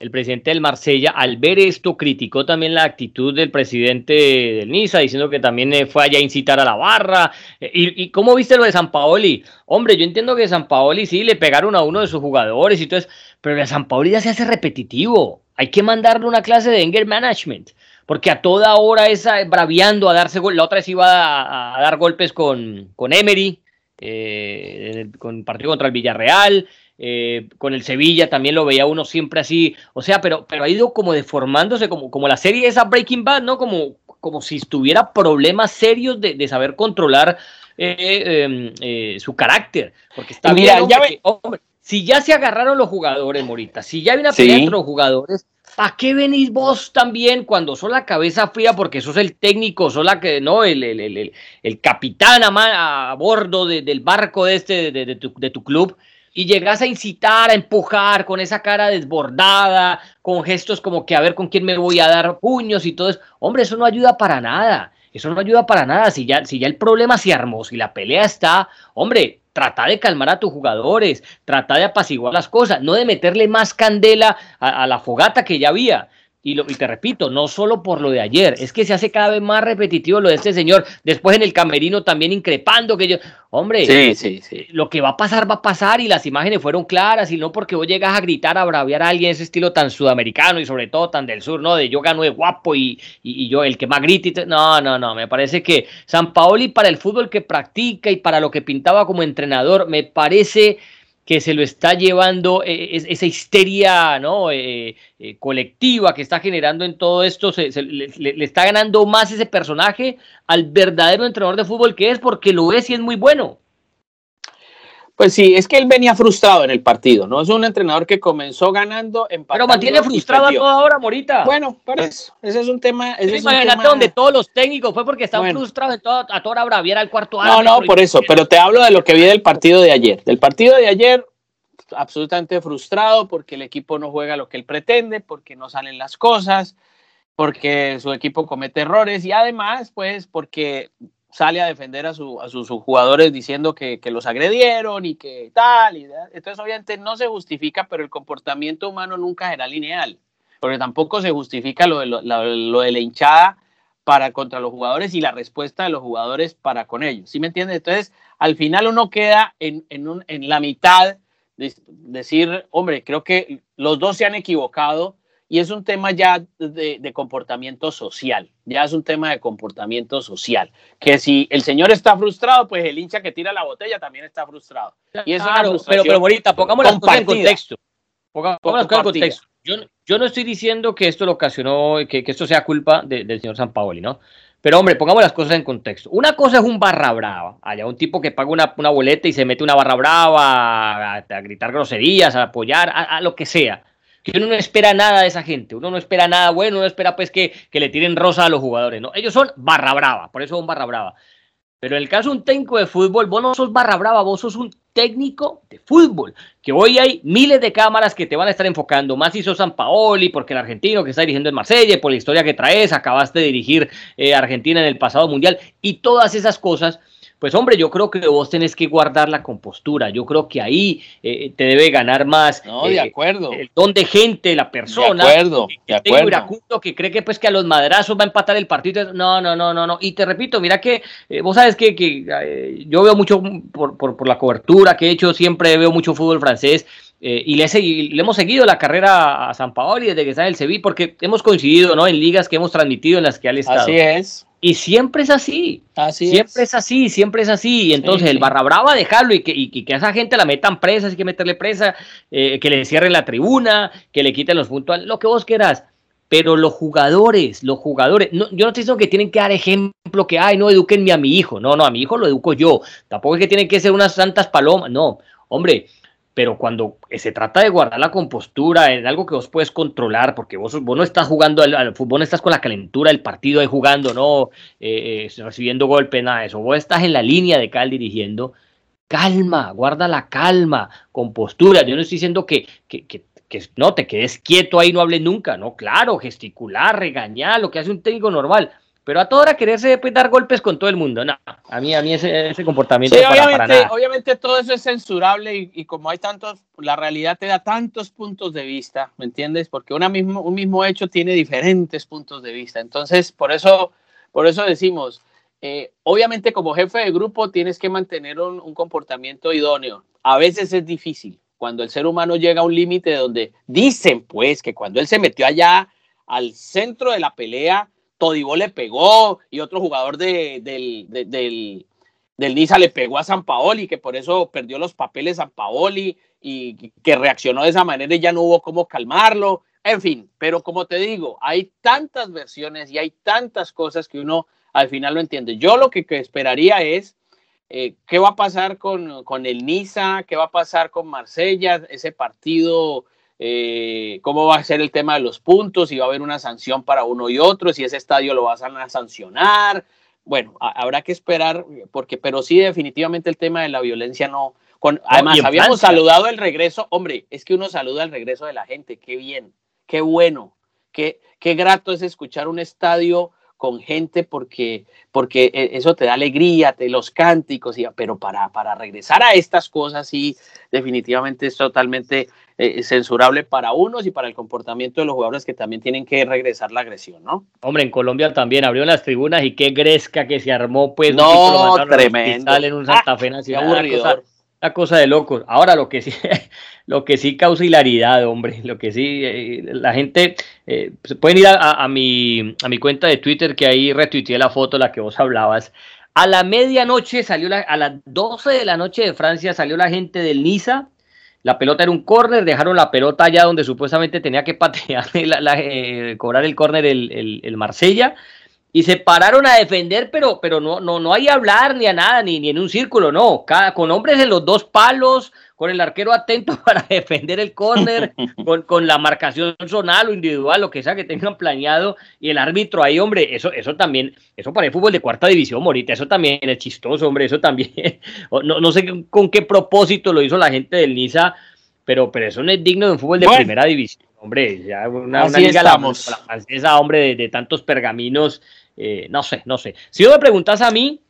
El presidente del Marsella, al ver esto, criticó también la actitud del presidente del Niza, diciendo que también eh, fue allá a incitar a la barra. Eh, ¿Y, y cómo viste lo de San Paoli? Hombre, yo entiendo que San Paoli sí le pegaron a uno de sus jugadores y todo eso, pero de San Paoli ya se hace repetitivo. Hay que mandarle una clase de anger management, porque a toda hora es eh, braviando a darse gol. La otra vez iba a, a dar golpes con, con Emery, eh, con el partido contra el Villarreal. Eh, con el Sevilla también lo veía uno siempre así, o sea, pero, pero ha ido como deformándose, como, como la serie esa Breaking Bad, ¿no? Como, como si tuviera problemas serios de, de saber controlar eh, eh, eh, su carácter. Porque está Mira, bien, hombre, ve- que- hombre, si ya se agarraron los jugadores, Morita, si ya hay una Sí. pelea entre los jugadores, ¿para qué venís vos también cuando sos la cabeza fría? Porque sos el técnico, sos la que, no, el, el, el, el- capitán a, bordo de- del barco de, este, de, de tu, de tu club y llegas a incitar, a empujar con esa cara desbordada, con gestos como que a ver con quién me voy a dar puños y todo eso. Hombre, eso no ayuda para nada. Eso no ayuda para nada. Si ya, si ya el problema se armó, si la pelea está, hombre, trata de calmar a tus jugadores, trata de apaciguar las cosas, no de meterle más candela a, a la fogata que ya había. Y, lo, y te repito, no solo por lo de ayer, es que se hace cada vez más repetitivo lo de este señor. Después en el camerino también increpando que yo, hombre, Sí, sí, sí. lo que va a pasar va a pasar y las imágenes fueron claras y no porque vos llegas a gritar, a braviar a alguien ese estilo tan sudamericano y sobre todo tan del sur, ¿no? De yo gano de guapo y, y, y yo el que más grita. y te- No, no, no, me parece que San Paoli para el fútbol que practica y para lo que pintaba como entrenador, me parece que se lo está llevando eh, esa histeria ¿no? Eh, eh, colectiva que está generando en todo esto, se, le, está ganando más ese personaje al verdadero entrenador de fútbol que es porque lo es y es muy bueno. Pues sí, es que él venía frustrado en el partido, ¿no? Es un entrenador que comenzó ganando, en Pero mantiene frustrado a toda hora, Morita. Bueno, por eso, ese es un tema. Ese es imagínate donde todos los técnicos fue porque están frustrados a toda hora braviera al cuarto año. No, no, por eso, pero te hablo de lo que vi del partido de ayer. Del partido de ayer, absolutamente frustrado porque el equipo no juega lo que él pretende, porque no salen las cosas, porque su equipo comete errores y además, pues, porque sale a defender a, su, a sus, jugadores diciendo que, que, los agredieron y que tal. Y, entonces, obviamente, no se justifica, pero el comportamiento humano nunca será lineal, porque tampoco se justifica lo de, lo, lo de la hinchada para contra los jugadores y la respuesta de los jugadores para con ellos. ¿Sí me entiendes? Entonces, al final uno queda en, en, un, en la mitad de decir, hombre, creo que los dos se han equivocado y es un tema ya de, comportamiento social, ya es un tema de comportamiento social, que si el señor está frustrado, pues el hincha que tira la botella también está frustrado. Y eso claro, pero, pero Morita, pongamos las cosas en contexto. Pongamos las cosas en contexto. Yo, yo, no estoy diciendo que esto lo ocasionó, que, que esto sea culpa del señor San Paoli, ¿no? Pero hombre, pongamos las cosas en contexto. Una cosa es un barra brava, allá un tipo que paga una, una boleta y se mete una barra brava a, gritar groserías, a apoyar, a, lo que sea que uno no espera nada de esa gente, uno no espera nada bueno, uno espera pues que, que le tiren rosa a los jugadores, ¿no? Ellos son barra brava, por eso son barra brava. Pero en el caso de un técnico de fútbol, vos no sos barra brava, vos sos un técnico de fútbol. Que hoy hay miles de cámaras que te van a estar enfocando, más si sos San Paoli, porque el argentino que está dirigiendo en Marsella, por la historia que traes, acabaste de dirigir eh, Argentina en el pasado mundial, y todas esas cosas pues hombre, yo creo que vos tenés que guardar la compostura. Yo creo que ahí eh, te debe ganar más. No, de eh, acuerdo. El don de gente, la persona. De acuerdo, de acuerdo. Iracundo que cree que pues que a los madrazos va a empatar el partido. No, no, no, no, no. Y te repito, mira que eh, vos sabes que, que yo veo mucho por, por, por, la cobertura que he hecho, siempre veo mucho fútbol francés. Y le, le, hemos seguido la carrera a San Paoli desde que está en el Sevilla, porque hemos coincidido ¿no? en ligas que hemos transmitido en las que ha estado. Así es. Y siempre es así. así siempre es. así, siempre es así. Y entonces el barra brava, dejarlo y que, y que, a esa gente la metan presa, hay que meterle presa, eh, que le cierren la tribuna, que le quiten los puntos, lo que vos quieras. Pero los jugadores, los jugadores, no, yo no estoy diciendo que tienen que dar ejemplo, que, ay, no, eduquenme a mi hijo. No, no, a mi hijo lo educo yo. Tampoco es que tienen que ser unas santas palomas. No, hombre, pero cuando se trata de guardar la compostura en algo que vos puedes controlar, porque vos, no estás jugando al, fútbol, no estás con la calentura del partido ahí jugando, no eh, eh, recibiendo golpe, nada de eso, vos estás en la línea de cal dirigiendo, calma, guarda la calma, compostura, yo no estoy diciendo que, que, que, que no te quedes quieto ahí, no hables nunca, no, claro, gesticular, regañar, lo que hace un técnico normal, pero a toda hora quererse pues, dar golpes con todo el mundo, no, a mí, a mí ese, ese comportamiento sí, obviamente, obviamente todo eso es censurable y, como hay tantos, la realidad te da tantos puntos de vista, ¿me entiendes? Porque una mismo, un mismo hecho tiene diferentes puntos de vista. Entonces, por eso, por eso decimos, eh, obviamente como jefe de grupo tienes que mantener un, un comportamiento idóneo. A veces es difícil, cuando el ser humano llega a un límite donde dicen pues que cuando él se metió allá al centro de la pelea, Todibó le pegó y otro jugador de, del, del, del Niza le pegó a San Paoli, que por eso perdió los papeles San Paoli y que reaccionó de esa manera y ya no hubo cómo calmarlo. En fin, pero como te digo, hay tantas versiones y hay tantas cosas que uno al final lo entiende. Yo lo que, esperaría es eh, qué va a pasar con, con el Niza, qué va a pasar con Marsella, ese partido eh, cómo va a ser el tema de los puntos, si va a haber una sanción para uno y otro, si ese estadio lo vas a sancionar. Bueno, habrá que esperar, porque, pero sí, definitivamente el tema de la violencia no. Con, además, habíamos saludado el regreso. Hombre, es que uno saluda el regreso de la gente. Qué bien, qué bueno, qué, qué grato es escuchar un estadio con gente porque, porque e, eso te da alegría, te los cánticos, y, pero para, para regresar a estas cosas sí, definitivamente es totalmente eh, censurable para unos y para el comportamiento de los jugadores que también tienen que regresar la agresión, ¿no? Hombre, en Colombia también abrió las tribunas y qué gresca que se armó, pues, no, tremendo. En un Santa Fe una cosa de locos. Ahora lo que sí, [LAUGHS] lo que sí causa hilaridad, hombre, lo que sí, eh, la gente, eh, pueden ir a, mi, a mi cuenta de Twitter que ahí retuiteé la foto, la que vos hablabas. A la medianoche salió, la, a las 12 de la noche de Francia salió la gente del Niza la pelota era un córner, dejaron la pelota allá donde supuestamente tenía que patear, [LAUGHS] eh, cobrar el córner el, el, Marsella, y se pararon a defender, pero, pero no, no, no hay hablar ni a nada, ni, ni en un círculo, no, cada, con hombres en los dos palos, con el arquero atento [LAUGHS] para defender el córner, [LAUGHS] con, con, la marcación zonal o individual, lo que sea que tengan planeado, y el árbitro ahí, hombre, eso, eso también, eso para el fútbol de cuarta división, Morita, eso también es chistoso, hombre, eso también, [LAUGHS] no, no sé con qué propósito lo hizo la gente del Niza, pero, pero eso no es digno de un fútbol de primera división, hombre, ya una, una liga la, francesa, hombre, de, tantos pergaminos, eh, no sé, no sé. Si no me preguntas a mí,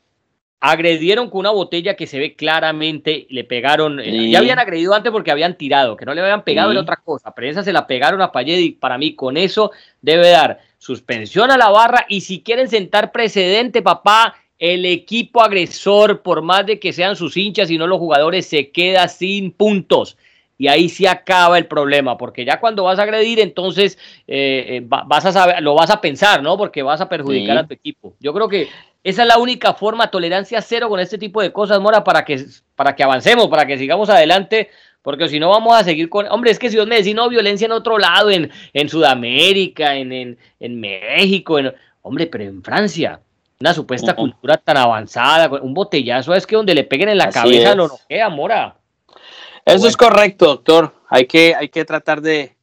agredieron con una botella que se ve claramente, le pegaron, eh, ya habían agredido antes porque habían tirado, que no le habían pegado en otra cosa, pero esa se la pegaron a Payet y para mí con eso debe dar suspensión a la barra y si quieren sentar precedente, papá, el equipo agresor, por más de que sean sus hinchas y no los jugadores, se queda sin puntos. Y ahí se acaba el problema, porque ya cuando vas a agredir, entonces eh, eh, vas a saber, lo vas a pensar, ¿no? Porque vas a perjudicar a tu equipo. Yo creo que esa es la única forma, tolerancia cero con este tipo de cosas, Mora, para que, para que avancemos, para que sigamos adelante, porque si no vamos a seguir con... Hombre, es que si vos me decís, no, violencia en otro lado, en, en Sudamérica, en, en, en México, en... hombre, pero en Francia, una supuesta cultura tan avanzada, un botellazo es que donde le peguen en la cabeza lo noquea, Mora. Eso es correcto, doctor. Hay que, hay que tratar de,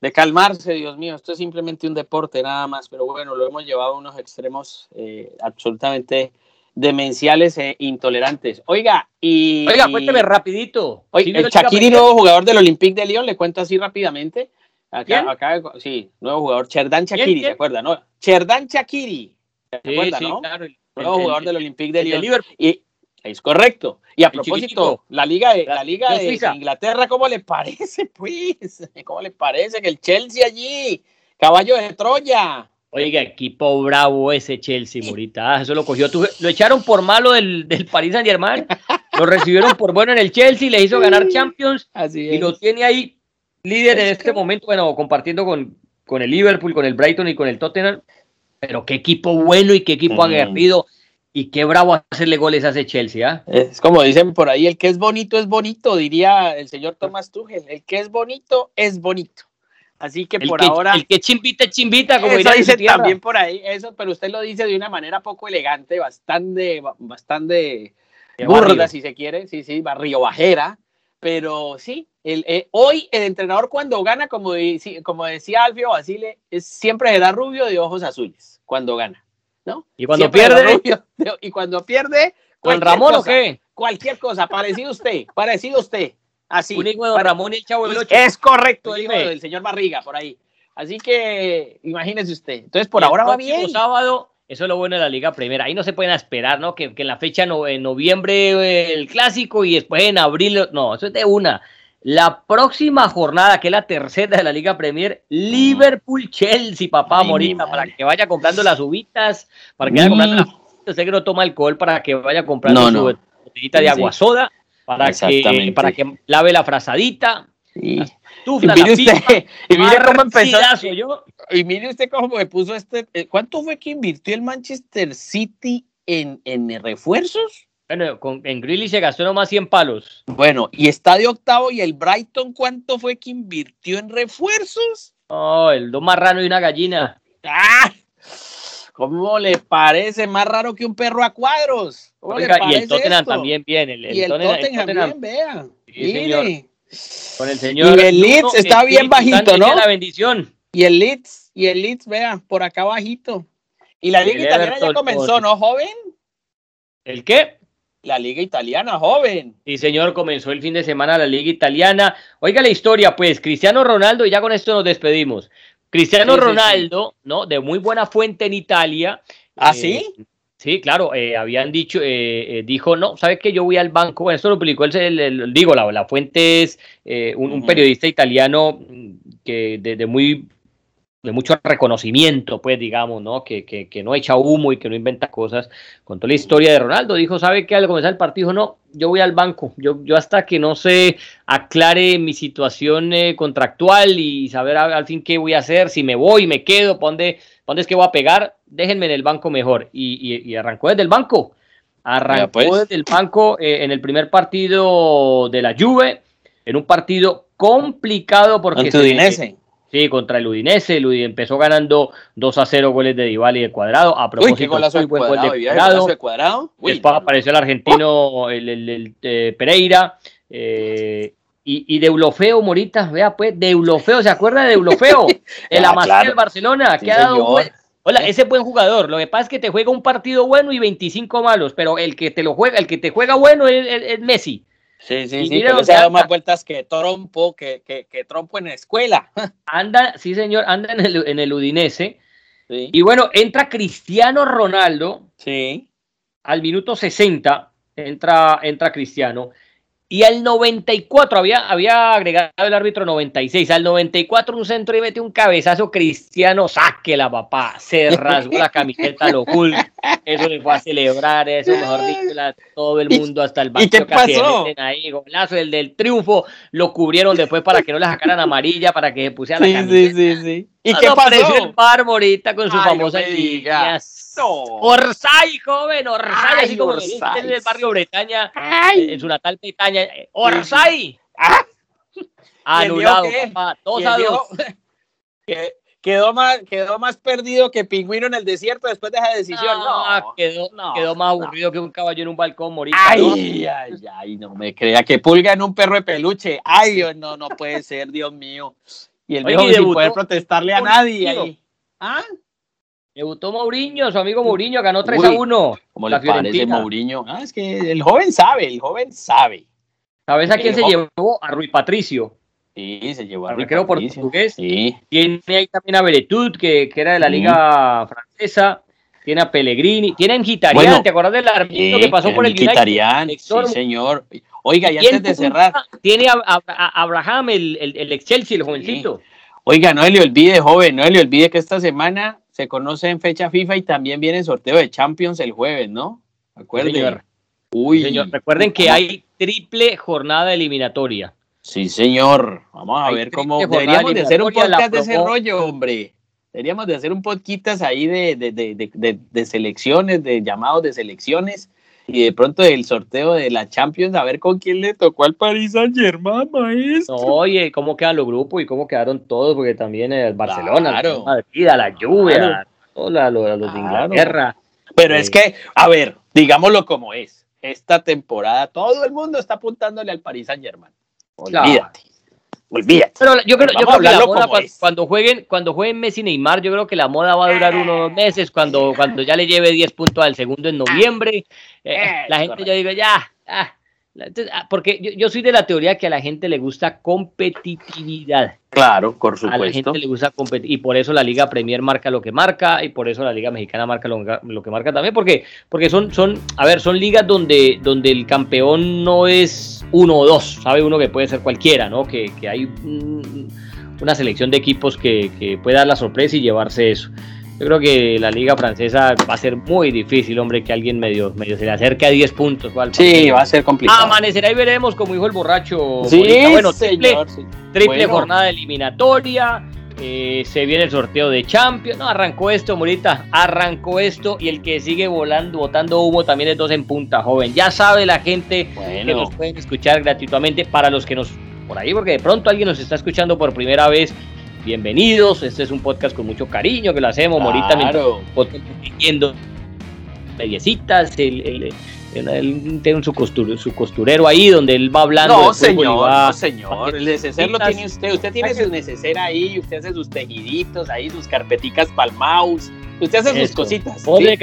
de calmarse, Dios mío, esto es simplemente un deporte nada más, pero bueno, lo hemos llevado a unos extremos eh, absolutamente demenciales e intolerantes. Oiga, y... Oiga, cuénteme rapidito. Oiga, el Shakiri, nuevo jugador del Olympique de Lyon, le cuento así rápidamente. Acá, acá sí, nuevo jugador, Cherdan Shakiri, ¿se acuerda? No? Cherdan Shakiri, ¿se acuerda, no? Claro, nuevo jugador del Olympique de Lyon. Y, es correcto. Y a propósito, la liga de la liga de Inglaterra, ¿cómo le parece, [LAUGHS] pues? ¿Cómo le parece que el Chelsea allí, caballo de Troya? Oiga, equipo bravo ese Chelsea, Murita. Ah, eso lo cogió. lo echaron por malo del, del Paris Saint Germain. lo recibieron por bueno en el Chelsea, le hizo ganar [LAUGHS] Champions. Así y lo tiene ahí líder en este momento, bueno, compartiendo con, con el Liverpool, con el Brighton y con el Tottenham. Pero qué equipo bueno y qué equipo aguerrido. Y qué bravo hacerle goles a ese Chelsea, ¿ah? Es como dicen por ahí, el que es bonito es bonito, diría el señor Tomás Tuchel. El que es bonito es bonito. Así que por ahora. El que chimbita, chimbita, como eso dice también por ahí, eso, pero usted lo dice de una manera poco elegante, bastante, bastante burda, si se quiere, sí, sí, barrio bajera. Pero sí, el, eh, hoy el entrenador cuando gana, como, como decía Alfio Basile, es, siempre será rubio de ojos azules cuando gana. Y cuando pierde. [LAUGHS] y cuando pierde. ¿Con Ramón o qué? Cualquier cosa, parecido usted, parecido usted. Así. Un hijo de Ramón y el Chavo del Es correcto, el hijo del señor Barriga, por ahí. Así que imagínese usted. Entonces, por ahora va bien. sábado, eso es lo bueno de la Liga Primera. Ahí no se pueden esperar, ¿no? Que, que en la fecha en noviembre eh, el clásico y después en abril. No, eso es de una. La próxima jornada, que es la tercera de la Liga Premier, Liverpool-Chelsea, papá Morita, para que vaya comprando las uvitas, para que vaya comprando las Yo sé que no toma alcohol, para que vaya comprando su botellita de agua soda, para que, para que lave la frazadita. y mire usted, y mire cómo empezó. Y mire usted cómo me puso este. Eh, ¿Cuánto fue que invirtió el Manchester City en, en refuerzos? Bueno, con, en Greeley se gastó nomás 100 palos. Bueno, y está de octavo y el Brighton, ¿cuánto fue que invirtió en refuerzos? Oh, el dos marrano y una gallina. ¡Ah! ¿Cómo le parece? Más raro que un perro a cuadros. y el Tottenham también viene. El, y el Tottenham, también, vea. Mire. Con el señor. Y el Leeds está bien bajito, ¿no? La bendición. Y el Leeds, y el Leeds, vea, por acá bajito. Y la Liga Italiana ya comenzó, ¿no, joven? ¿El qué? La Liga Italiana, joven. Sí, señor, comenzó el fin de semana la Liga Italiana. Oiga la historia, pues, Cristiano Ronaldo, y ya con esto nos despedimos. Cristiano Ronaldo, ¿no? De muy buena fuente en Italia. ¿Ah, sí? Eh, sí, claro, eh, habían dicho, eh, dijo, no, ¿sabes qué? Yo voy al banco, bueno, esto lo publicó el, digo, la, la, fuente es un, periodista italiano que de, muy de mucho reconocimiento, pues digamos, ¿no? Que, que, que, no echa humo y que no inventa cosas. Contó la historia de Ronaldo, dijo, ¿sabe qué? Al comenzar el partido, no, yo voy al banco, yo, yo hasta que no se aclare mi situación eh, contractual y saber al, fin qué voy a hacer, si me voy, me quedo, ¿para dónde, es que voy a pegar? Déjenme en el banco mejor. Y, y, arrancó desde el banco. Arrancó pues. desde el banco eh, en el primer partido de la Juve en un partido complicado porque... se, Udinese. Sí, contra el Udinese. El Udinese empezó ganando 2 a 0 goles de Dybala y de Cuadrado. A propósito, Uy, qué golazo de cuadrado, gol de Cuadrado. De cuadrado. Uy, Después apareció el argentino, el, el, el eh, Pereira. Eh, y, y Deulofeo, Morita, vea pues, Deulofeo, ¿se acuerda de Deulofeo? [LAUGHS] El Ah, Amasía claro. del Barcelona, Sí, que ha dado un señor. buen- Hola, ese buen jugador. Lo que pasa es que te juega un partido bueno y 25 malos, pero el que te lo juega, el que te juega bueno es, es- es Messi. Sí, sí, Y sí, mira pero se ha dado más vueltas que trompo, que, que, que trompo en la escuela. [LAUGHS] Anda, sí señor, anda en el, en el Udinese. Sí, Y bueno, entra Cristiano Ronaldo sí. al minuto 60, entra, entra Cristiano. Y al 94, había, había agregado el árbitro 96, al 94 un centro y mete un cabezazo cristiano, saque la papá, se [LAUGHS] rasgó la camiseta, lo Hulk, eso le fue a celebrar, eso mejor dicho, la- todo el ¿Y- mundo hasta el y qué banco pasó? ahí, golazo, el del triunfo, lo cubrieron después para que no le sacaran amarilla, para que se pusiera la Sí, camiseta. sí, sí, sí. ¿Y qué no, pasó? el Barborita con su Ay, no famosa diga. línea. Orsay, joven, Orsay, Ay, así como Orsay. en el barrio Bretaña, Ay. en su natal Bretaña. Orsay, Ah, ¿Y el anulado, papá, y 2 el a Diego 2. que- Quedó más, quedó más perdido que pingüino en el desierto después de esa decisión. No, No, quedó, no, quedó más no. aburrido que un caballo en un balcón, morita. ¿no? Ay, ay, ay, no me crea que pulga en un perro de peluche. Ay, Dios, no, no puede ser, Dios mío. Y el viejo sin poder protestarle a nadie ahí. ¿Ah? Debutó Mourinho, su amigo Mourinho, ganó 3 a Uy, 1. ¿Cómo La le parece Fiorentina. Mourinho? Ah, es que el joven sabe, el joven sabe. ¿Sabes a quién se llevó? A Rui Patricio, Sí, se llevó a arquero Patricio. portugués. Sí, Tiene ahí también a Beretut, que, que era de la Sí. liga francesa. Tiene a Pellegrini. Tiene a Mkhitaryan, Bueno, ¿te acuerdas del sí, que pasó por el United? Mkhitaryan, Héctor, sí, señor. Oiga, y antes de cerrar, Tiene a, a- a Abraham, el, el, el ex Chelsea, el jovencito. Oiga, no le olvide, joven, no le olvide que esta semana se conoce en fecha FIFA y también viene el sorteo de Champions el jueves, ¿no? Acuerde. señor. Uy. Señor, recuerden que hay triple jornada eliminatoria. Sí, señor. Vamos a Hay ver cómo. Deberíamos de hacer un podcast de ese rollo, hombre. Deberíamos de hacer un podcast ahí de, de, de, de, de- de selecciones, de llamados de selecciones y de pronto del sorteo de la Champions, a ver con quién le tocó al Paris Saint Germain, maestro. No, oye, cómo quedan los grupos y cómo quedaron todos, porque también el Barcelona, Claro. el Madrid, a la Juve, Claro. la- los, de. Inglaterra. Pero Eh, es que, a ver, digámoslo como es. Esta temporada todo el mundo está apuntándole al Paris Saint Germain. Claro. Olvídate. Olvídate. Pero yo creo, yo creo que la moda cuando, jueguen, cuando jueguen Messi y Neymar, yo creo que la moda va a durar unos dos meses, cuando, cuando ya le lleve 10 puntos al segundo en noviembre, eh, Eh, la gente ya digo, ya, ah, ah, porque yo, yo soy de la teoría que a la gente le gusta competitividad. Claro, por A la supuesto. gente le gusta competir y por eso la Liga Premier marca lo que marca y por eso la Liga Mexicana marca lo, lo que marca también porque porque son son a ver son ligas donde donde el campeón no es uno o dos sabe uno que puede ser cualquiera no que, que hay mm, una selección de equipos que, que puede dar la sorpresa y llevarse eso yo creo que la liga francesa va a ser muy difícil hombre que alguien medio medio se le acerque a 10 puntos al Sí, va a ser complicado. amanecerá y veremos como dijo el borracho sí, bueno triple, señor. sí. triple Bueno. jornada eliminatoria. eh, se viene el sorteo de Champions. No, arrancó esto, Morita. Arrancó esto. Y el que sigue volando, botando humo también es dos en punta, joven. Ya sabe la gente que nos pueden escuchar gratuitamente. Para los que nos. Por ahí, porque de pronto alguien nos está escuchando por primera vez. Bienvenidos. Este es un podcast con mucho cariño que lo hacemos, Morita. claro. viendo mediecitas, el, el- el- él tiene su, costur- su costurero ahí donde él va hablando. No, de señor, va- no, señor. El neceser lo tiene usted. Usted tiene su neceser ahí, usted hace sus tejiditos ahí, sus carpeticas para el mouse. Usted hace sus cositas. Vos, ¿sí? le,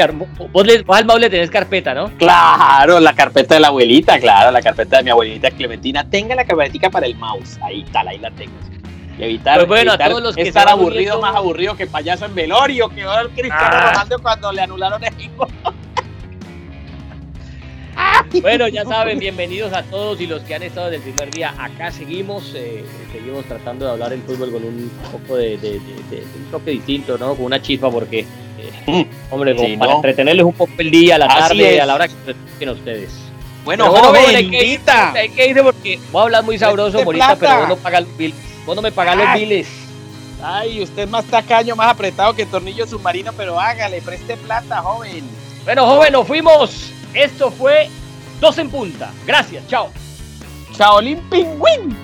vos, le, vos al Mau le tenés carpeta, ¿no? Claro, la carpeta de la abuelita, claro, la carpeta de mi abuelita Clementina. Tenga la carpetica para el mouse. Ahí tal, ahí la tengo. Y evitar, Pues bueno, a todos los que estar aburrido, más aburrido que payaso en velorio, que va el Cristiano Ah. Ronaldo cuando le anularon el hijo. [LAUGHS] Bueno, ya saben, bienvenidos a todos y los que han estado desde el primer día. Acá seguimos, eh, seguimos tratando de hablar el fútbol con un poco de, de- de- de- de un toque distinto, ¿no? Con una chispa, porque, eh, [LAUGHS] hombre, como Sí, para ¿no? entretenerles un poco el día, la Así tarde, es. a la hora que se escuchen ustedes. Bueno, Pero bueno, joven, hay que ir, invita. hay que ir porque voy a hablar muy sabroso, plata. pero vos no pagas los biles. Vos no me pagas los Ay. biles. Ay, usted es más tacaño, más apretado que tornillo submarino, pero hágale, preste plata, joven. Bueno, joven, nos fuimos. Esto fue Dos en Punta. Gracias, chao. Chaolín Pingüín.